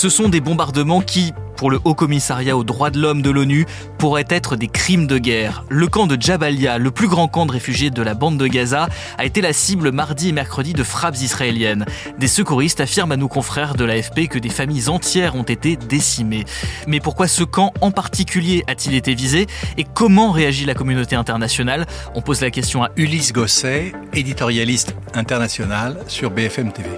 Ce sont des bombardements qui, pour le Haut Commissariat aux droits de l'homme de l'ONU pourrait être des crimes de guerre. Le camp de Jabalia, le plus grand camp de réfugiés de la bande de Gaza, a été la cible mardi et mercredi de frappes israéliennes. Des secouristes affirment à nos confrères de l'AFP que des familles entières ont été décimées. Mais pourquoi ce camp en particulier a-t-il été visé et comment réagit la communauté internationale? On pose la question à Ulysse Gosset, éditorialiste international sur BFM TV.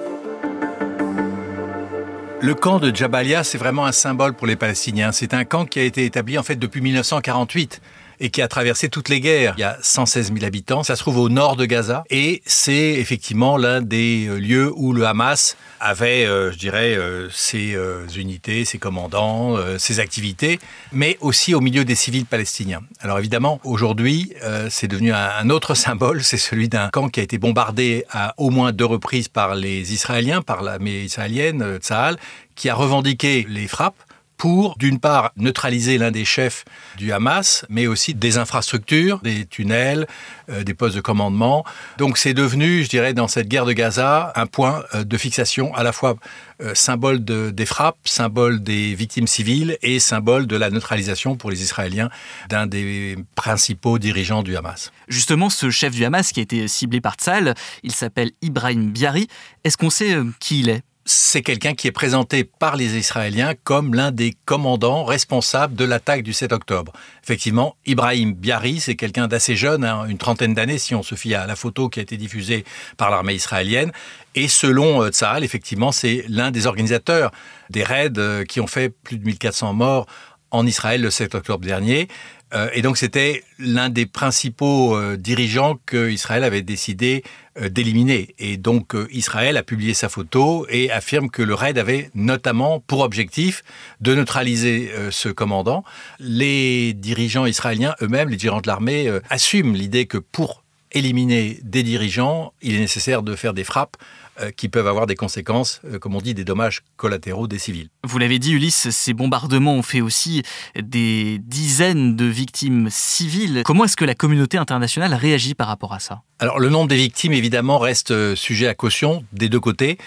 Le camp de Jabalia, c'est vraiment un symbole pour les Palestiniens. C'est un camp qui a été établi en fait depuis 1948 et qui a traversé toutes les guerres. Il y a 116 000 habitants. Ça se trouve au nord de Gaza et c'est effectivement l'un des euh, lieux où le Hamas avait, euh, je dirais, euh, ses unités, ses commandants, ses activités, mais aussi au milieu des civils palestiniens. Alors évidemment, aujourd'hui, c'est devenu un, autre symbole, c'est celui d'un camp qui a été bombardé à au moins deux reprises par les Israéliens, par l'armée israélienne, Tsahal, qui a revendiqué les frappes pour, d'une part, neutraliser l'un des chefs du Hamas, mais aussi des infrastructures, des tunnels, euh, des postes de commandement. Donc c'est devenu, je dirais, dans cette guerre de Gaza, un point euh, de fixation à la fois euh, symbole des frappes, symbole des victimes civiles et symbole de la neutralisation pour les Israéliens d'un des principaux dirigeants du Hamas. Justement, ce chef du Hamas qui a été ciblé par Tzal, il s'appelle Ibrahim Biari. Est-ce qu'on sait qui il est? C'est quelqu'un qui est présenté par les Israéliens comme l'un des commandants responsables de l'attaque du 7 octobre. Effectivement, Ibrahim Biari, c'est quelqu'un d'assez jeune, hein, une trentaine d'années si on se fie à la photo qui a été diffusée par l'armée israélienne. Et selon euh, Tzahal, effectivement, c'est l'un des organisateurs des raids euh, qui ont fait plus de 1400 morts en Israël le 7 octobre dernier. Euh, et donc c'était l'un des principaux euh, dirigeants que Israël avait décidé euh, d'éliminer. Et donc Israël a publié sa photo et affirme que le raid avait notamment pour objectif de neutraliser ce commandant. Les dirigeants israéliens eux-mêmes, les dirigeants de l'armée, assument l'idée que pour éliminer des dirigeants, il est nécessaire de faire des frappes euh, qui peuvent avoir des conséquences, euh, comme on dit, des dommages collatéraux des civils. Vous l'avez dit, Ulysse, ces bombardements ont fait aussi des dizaines de victimes civiles. Comment est-ce que la communauté internationale réagit par rapport à ça? Alors, le nombre des victimes, évidemment, reste euh, sujet à caution des deux côtés.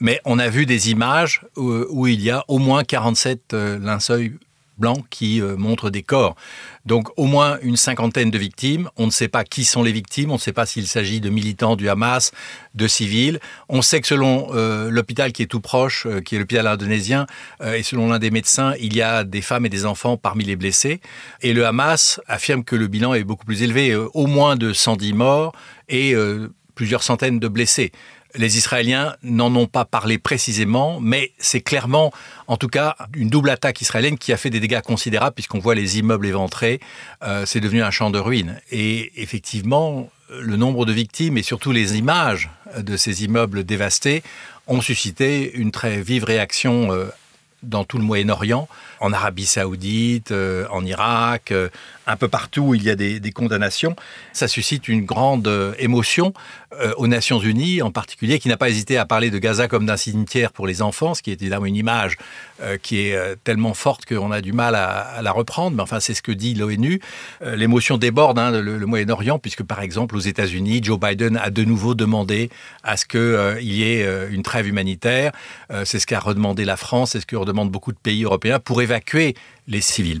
Mais on a vu des images où, il y a au moins 47 linceuls qui euh, montrent des corps. Donc au moins une cinquantaine de victimes. On ne sait pas qui sont les victimes. On ne sait pas s'il s'agit de militants du Hamas, de civils. On sait que selon euh, l'hôpital qui est tout proche, euh, qui est l'hôpital indonésien, et selon l'un des médecins, il y a des femmes et des enfants parmi les blessés. Et le Hamas affirme que le bilan est beaucoup plus élevé, au moins de 110 morts et plusieurs centaines de blessés. Les Israéliens n'en ont pas parlé précisément, mais c'est clairement, en tout cas, une double attaque israélienne qui a fait des dégâts considérables puisqu'on voit les immeubles éventrés. Euh, c'est devenu un champ de ruines. Et effectivement, le nombre de victimes et surtout les images de ces immeubles dévastés ont suscité une très vive réaction euh, dans tout le Moyen-Orient, en Arabie saoudite, euh, en Irak, un peu partout où il y a des, condamnations. Ça suscite une grande euh, émotion euh, aux Nations Unies, en particulier, qui n'a pas hésité à parler de Gaza comme d'un cimetière pour les enfants, ce qui est évidemment une image euh, qui est tellement forte qu'on a du mal à, la reprendre. Mais enfin, c'est ce que dit l'ONU. L'émotion déborde hein, le, Moyen-Orient, puisque par exemple aux États-Unis, Joe Biden a de nouveau demandé à ce qu'il y ait une trêve humanitaire. c'est ce qu'a redemandé la France, c'est ce que redemandent beaucoup de pays européens pour évacuer les civils.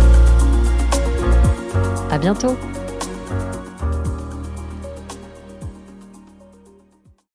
À bientôt